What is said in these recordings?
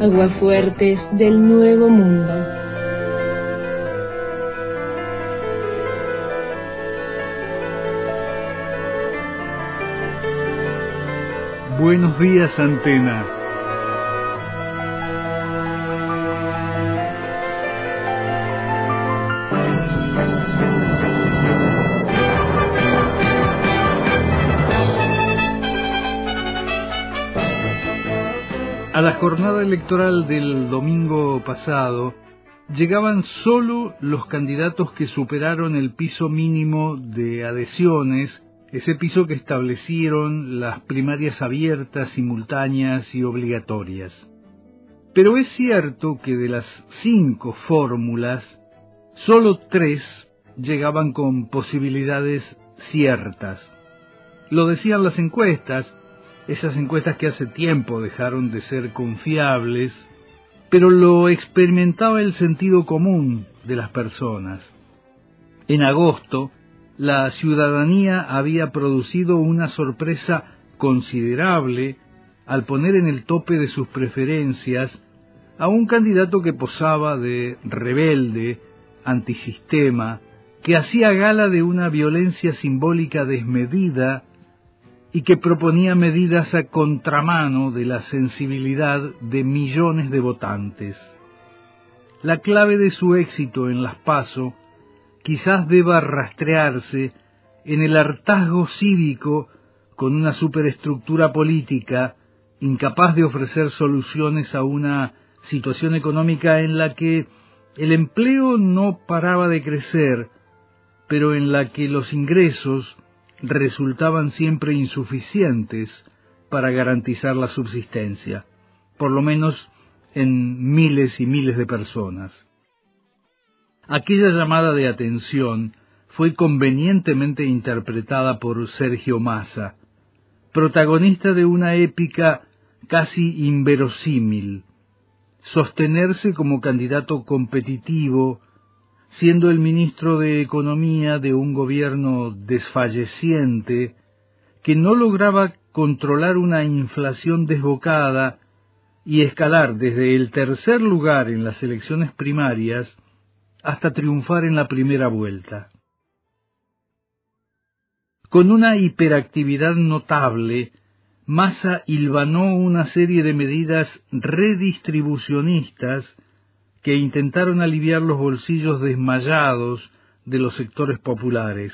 aguafuertes del Nuevo Mundo. Buenos días, Antena. A la jornada electoral del domingo pasado llegaban solo los candidatos que superaron el piso mínimo de adhesiones, ese piso que establecieron las primarias abiertas, simultáneas y obligatorias. Pero es cierto que de las cinco fórmulas, solo tres llegaban con posibilidades ciertas. Lo decían las encuestas, esas encuestas que hace tiempo dejaron de ser confiables, pero lo experimentaba el sentido común de las personas. En agosto, la ciudadanía había producido una sorpresa considerable al poner en el tope de sus preferencias a un candidato que posaba de rebelde, antisistema, que hacía gala de una violencia simbólica desmedida y que proponía medidas a contramano de la sensibilidad de millones de votantes. La clave de su éxito en las PASO quizás deba rastrearse en el hartazgo cívico con una superestructura política incapaz de ofrecer soluciones a una situación económica en la que el empleo no paraba de crecer, pero en la que los ingresos resultaban siempre insuficientes para garantizar la subsistencia, por lo menos en miles y miles de personas. Aquella llamada de atención fue convenientemente interpretada por Sergio Massa, protagonista de una épica casi inverosímil, sostenerse como candidato competitivo siendo el ministro de Economía de un gobierno desfalleciente que no lograba controlar una inflación desbocada y escalar desde el tercer lugar en las elecciones primarias hasta triunfar en la primera vuelta. Con una hiperactividad notable, Massa hilvanó una serie de medidas redistribucionistas que intentaron aliviar los bolsillos desmayados de los sectores populares,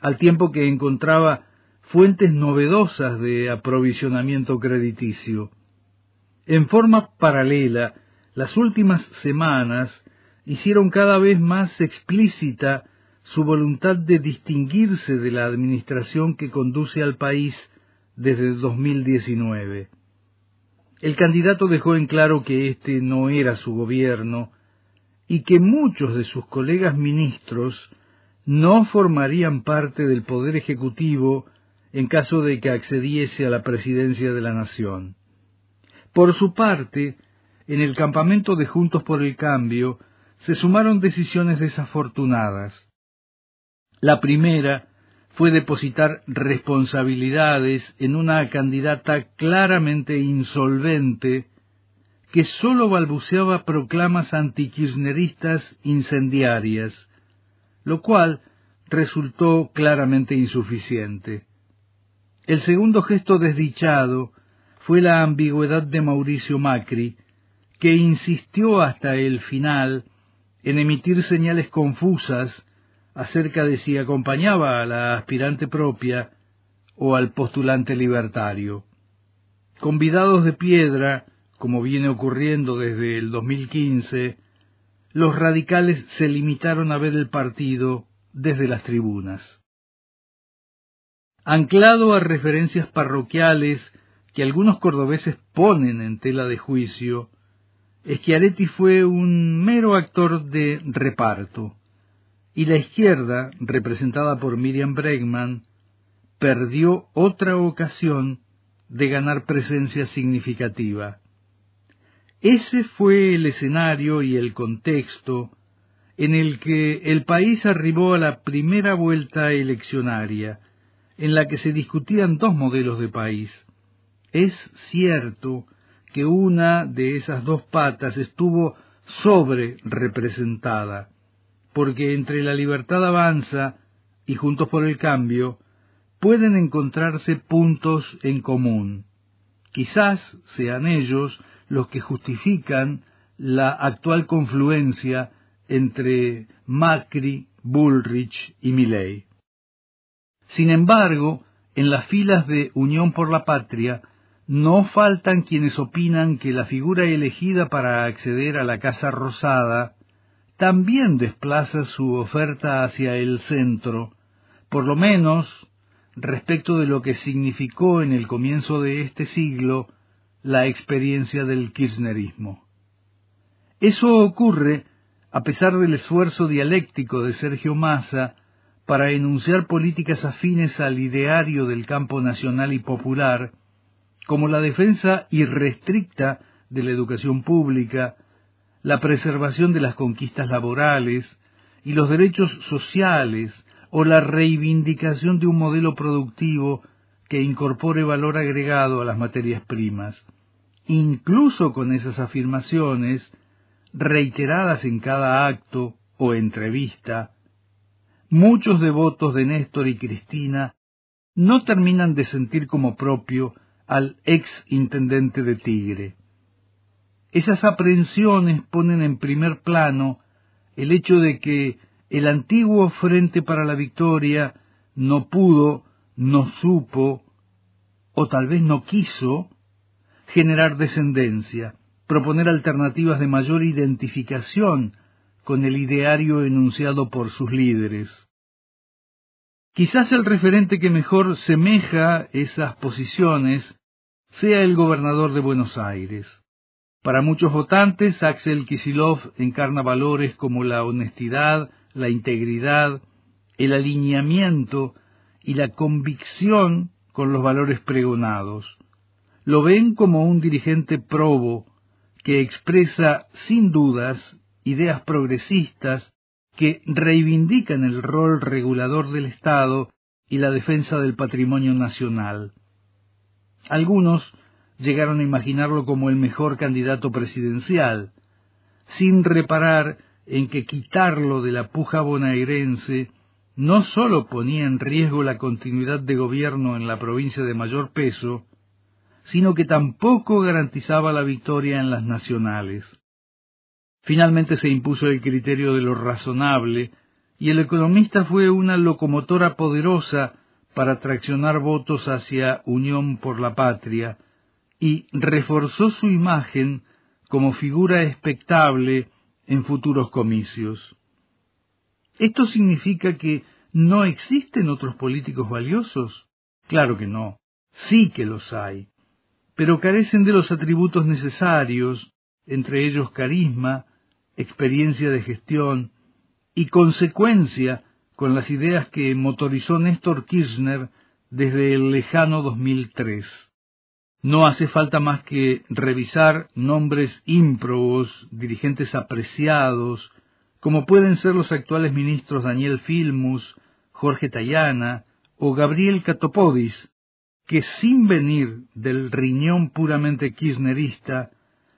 al tiempo que encontraba fuentes novedosas de aprovisionamiento crediticio. En forma paralela, las últimas semanas hicieron cada vez más explícita su voluntad de distinguirse de la administración que conduce al país desde 2019. El candidato dejó en claro que este no era su gobierno y que muchos de sus colegas ministros no formarían parte del Poder Ejecutivo en caso de que accediese a la presidencia de la Nación. Por su parte, en el campamento de Juntos por el Cambio se sumaron decisiones desafortunadas. La primera fue depositar responsabilidades en una candidata claramente insolvente que sólo balbuceaba proclamas antikirchneristas incendiarias, lo cual resultó claramente insuficiente. El segundo gesto desdichado fue la ambigüedad de Mauricio Macri, que insistió hasta el final en emitir señales confusas acerca de si acompañaba a la aspirante propia o al postulante libertario. Convidados de piedra, como viene ocurriendo desde el 2015, los radicales se limitaron a ver el partido desde las tribunas. Anclado a referencias parroquiales que algunos cordobeses ponen en tela de juicio, Schiaretti fue un mero actor de reparto y la izquierda, representada por Miriam Bregman, perdió otra ocasión de ganar presencia significativa. Ese fue el escenario y el contexto en el que el país arribó a la primera vuelta eleccionaria, en la que se discutían dos modelos de país. Es cierto que una de esas dos patas estuvo sobre representada, porque entre la libertad avanza y Juntos por el Cambio pueden encontrarse puntos en común. Quizás sean ellos los que justifican la actual confluencia entre Macri, Bullrich y Milley. Sin embargo, en las filas de Unión por la Patria no faltan quienes opinan que la figura elegida para acceder a la Casa Rosada también desplaza su oferta hacia el centro, por lo menos respecto de lo que significó en el comienzo de este siglo la experiencia del kirchnerismo. Eso ocurre a pesar del esfuerzo dialéctico de Sergio Massa para enunciar políticas afines al ideario del campo nacional y popular, como la defensa irrestricta de la educación pública, la preservación de las conquistas laborales y los derechos sociales o la reivindicación de un modelo productivo que incorpore valor agregado a las materias primas. Incluso con esas afirmaciones, reiteradas en cada acto o entrevista, muchos devotos de Néstor y Cristina no terminan de sentir como propio al ex intendente de Tigre. Esas aprehensiones ponen en primer plano el hecho de que el antiguo Frente para la Victoria no pudo, no supo, o tal vez no quiso, generar descendencia, proponer alternativas de mayor identificación con el ideario enunciado por sus líderes. Quizás el referente que mejor semeja esas posiciones sea el gobernador de Buenos Aires. Para muchos votantes, Axel Kisilov encarna valores como la honestidad, la integridad, el alineamiento y la convicción con los valores pregonados. Lo ven como un dirigente probo que expresa sin dudas ideas progresistas que reivindican el rol regulador del Estado y la defensa del patrimonio nacional. Algunos llegaron a imaginarlo como el mejor candidato presidencial, sin reparar en que quitarlo de la puja bonaerense no sólo ponía en riesgo la continuidad de gobierno en la provincia de mayor peso, sino que tampoco garantizaba la victoria en las nacionales. Finalmente se impuso el criterio de lo razonable, y el economista fue una locomotora poderosa para traccionar votos hacia Unión por la Patria, y reforzó su imagen como figura expectable en futuros comicios. ¿Esto significa que no existen otros políticos valiosos? Claro que no, sí que los hay, pero carecen de los atributos necesarios, entre ellos carisma, experiencia de gestión y consecuencia con las ideas que motorizó Néstor Kirchner desde el lejano 2003. No hace falta más que revisar nombres ímprobos, dirigentes apreciados, como pueden ser los actuales ministros Daniel Filmus, Jorge Tayana o Gabriel Catopodis, que sin venir del riñón puramente kirchnerista,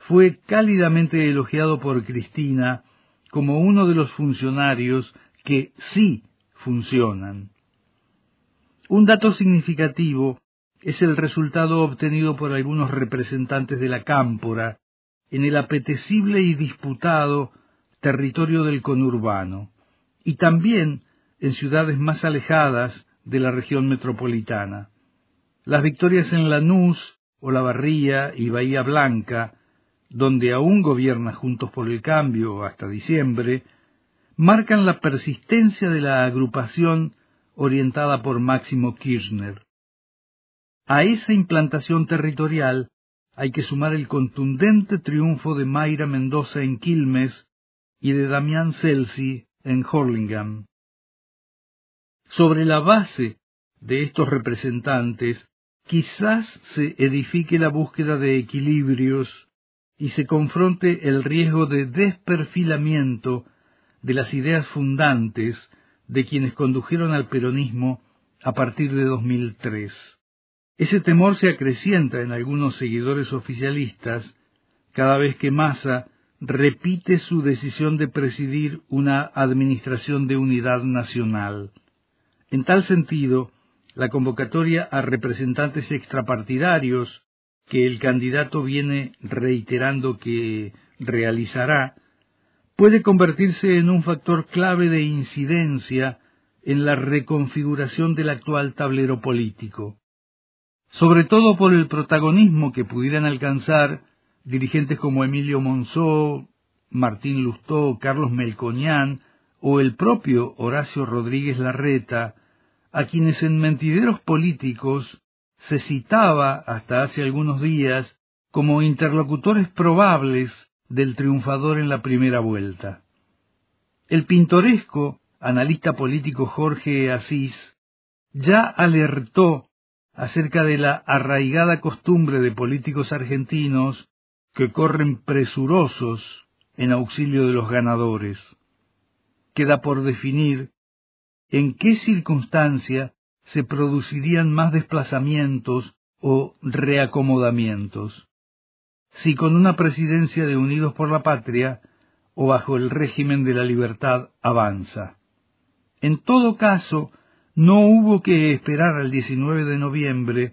fue cálidamente elogiado por Cristina como uno de los funcionarios que sí funcionan. Un dato significativo es el resultado obtenido por algunos representantes de la cámpora en el apetecible y disputado territorio del conurbano, y también en ciudades más alejadas de la región metropolitana. Las victorias en Lanús, Olavarría y Bahía Blanca donde aún gobierna Juntos por el Cambio hasta diciembre, marcan la persistencia de la agrupación orientada por Máximo Kirchner. A esa implantación territorial hay que sumar el contundente triunfo de Mayra Mendoza en Quilmes y de Damián Celsi en Horlingham. Sobre la base de estos representantes, quizás se edifique la búsqueda de equilibrios y se confronte el riesgo de desperfilamiento de las ideas fundantes de quienes condujeron al peronismo a partir de 2003. Ese temor se acrecienta en algunos seguidores oficialistas cada vez que Massa repite su decisión de presidir una administración de unidad nacional. En tal sentido, la convocatoria a representantes extrapartidarios que el candidato viene reiterando que realizará puede convertirse en un factor clave de incidencia en la reconfiguración del actual tablero político, sobre todo por el protagonismo que pudieran alcanzar dirigentes como Emilio Monzó, Martín Lustó, Carlos Melconian o el propio Horacio Rodríguez Larreta, a quienes en mentideros políticos se citaba hasta hace algunos días como interlocutores probables del triunfador en la primera vuelta. El pintoresco analista político Jorge Asís ya alertó acerca de la arraigada costumbre de políticos argentinos que corren presurosos en auxilio de los ganadores. Queda por definir en qué circunstancia se producirían más desplazamientos o reacomodamientos. Si con una presidencia de Unidos por la Patria o bajo el régimen de la libertad avanza. En todo caso, no hubo que esperar al 19 de noviembre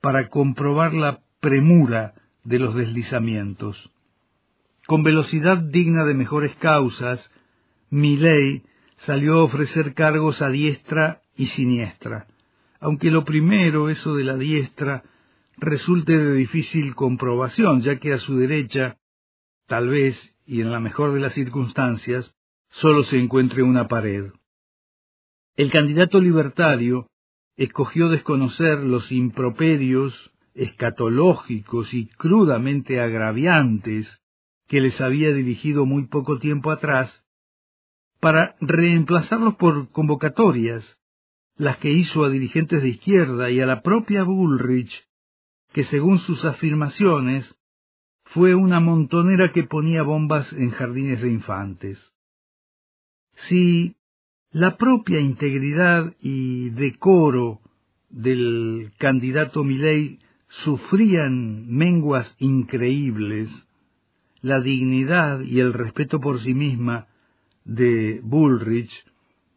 para comprobar la premura de los deslizamientos. Con velocidad digna de mejores causas, Milley salió a ofrecer cargos a diestra y siniestra, aunque lo primero, eso de la diestra, resulte de difícil comprobación, ya que a su derecha, tal vez, y en la mejor de las circunstancias, sólo se encuentre una pared. El candidato libertario escogió desconocer los improperios escatológicos y crudamente agraviantes que les había dirigido muy poco tiempo atrás, para reemplazarlos por convocatorias, las que hizo a dirigentes de izquierda y a la propia Bullrich, que según sus afirmaciones fue una montonera que ponía bombas en jardines de infantes. Si la propia integridad y decoro del candidato Milei sufrían menguas increíbles, la dignidad y el respeto por sí misma de Bullrich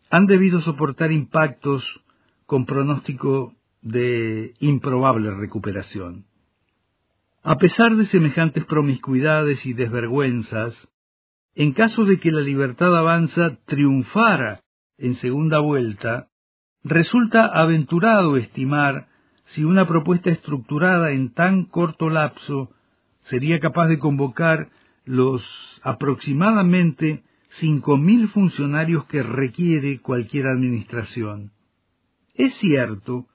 han debido soportar impactos con pronóstico de improbable recuperación. A pesar de semejantes promiscuidades y desvergüenzas, en caso de que la libertad avanza triunfara en segunda vuelta, resulta aventurado estimar si una propuesta estructurada en tan corto lapso sería capaz de convocar los aproximadamente cinco mil funcionarios que requiere cualquier administración. Es cierto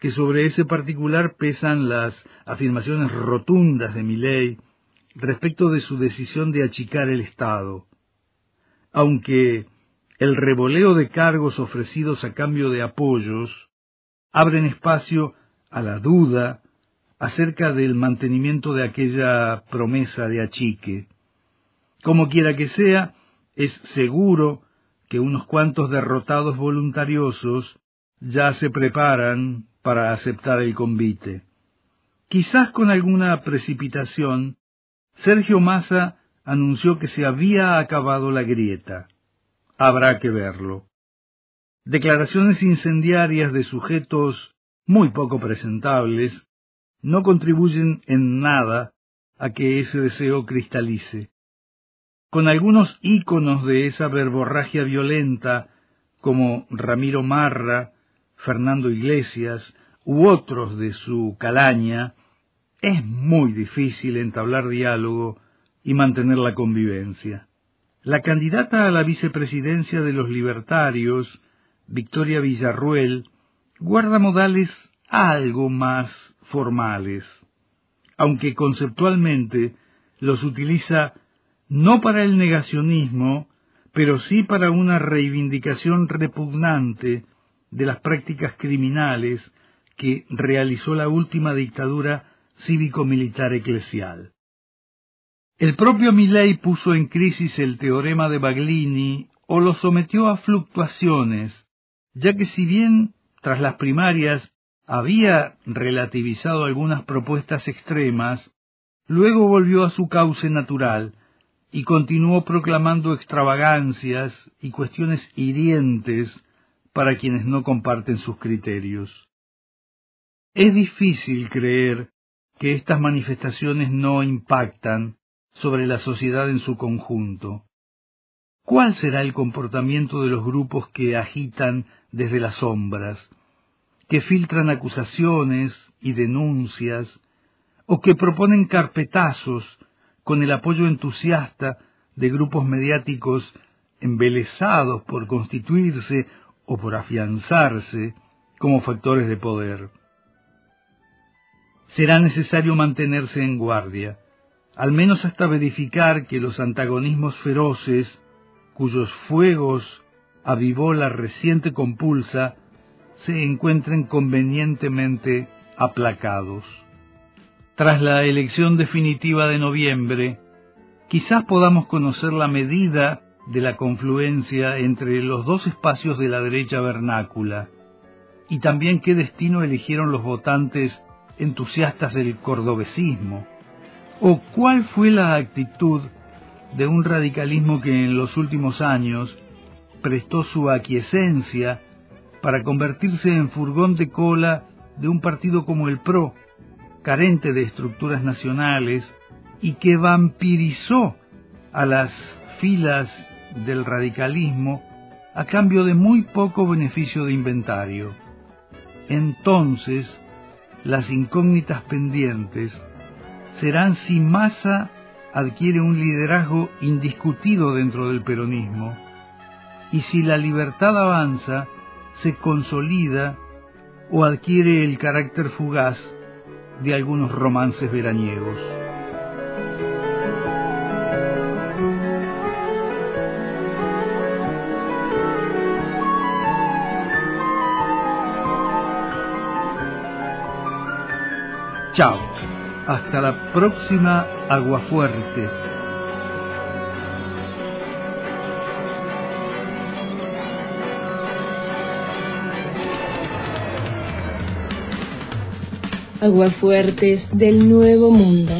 que sobre ese particular pesan las afirmaciones rotundas de Milley respecto de su decisión de achicar el Estado, aunque el revoleo de cargos ofrecidos a cambio de apoyos abren espacio a la duda acerca del mantenimiento de aquella promesa de achique. Como quiera que sea, es seguro que unos cuantos derrotados voluntariosos ya se preparan para aceptar el convite. Quizás con alguna precipitación, Sergio Massa anunció que se había acabado la grieta. Habrá que verlo. Declaraciones incendiarias de sujetos muy poco presentables no contribuyen en nada a que ese deseo cristalice. Con algunos íconos de esa verborragia violenta, como Ramiro Marra, Fernando Iglesias u otros de su calaña, es muy difícil entablar diálogo y mantener la convivencia. La candidata a la vicepresidencia de los libertarios, Victoria Villarruel, guarda modales algo más formales, aunque conceptualmente los utiliza no para el negacionismo, pero sí para una reivindicación repugnante de las prácticas criminales que realizó la última dictadura cívico-militar eclesial. El propio Milley puso en crisis el teorema de Baglini o lo sometió a fluctuaciones, ya que si bien tras las primarias había relativizado algunas propuestas extremas, luego volvió a su cauce natural y continuó proclamando extravagancias y cuestiones hirientes para quienes no comparten sus criterios. Es difícil creer que estas manifestaciones no impactan sobre la sociedad en su conjunto. ¿Cuál será el comportamiento de los grupos que agitan desde las sombras, que filtran acusaciones y denuncias, o que proponen carpetazos con el apoyo entusiasta de grupos mediáticos embelesados por constituirse o por afianzarse como factores de poder? Será necesario mantenerse en guardia, al menos hasta verificar que los antagonismos feroces cuyos fuegos avivó la reciente compulsa, se encuentren convenientemente aplacados. Tras la elección definitiva de noviembre, quizás podamos conocer la medida de la confluencia entre los dos espacios de la derecha vernácula, y también qué destino eligieron los votantes entusiastas del cordobesismo, o cuál fue la actitud de un radicalismo que en los últimos años prestó su aquiescencia para convertirse en furgón de cola de un partido como el PRO, carente de estructuras nacionales y que vampirizó a las filas del radicalismo a cambio de muy poco beneficio de inventario. Entonces, las incógnitas pendientes serán si Massa adquiere un liderazgo indiscutido dentro del peronismo, y si la libertad avanza, se consolida o adquiere el carácter fugaz de algunos romances veraniegos. Chao. Hasta la próxima Aguafuerte. Aguafuertes del Nuevo Mundo.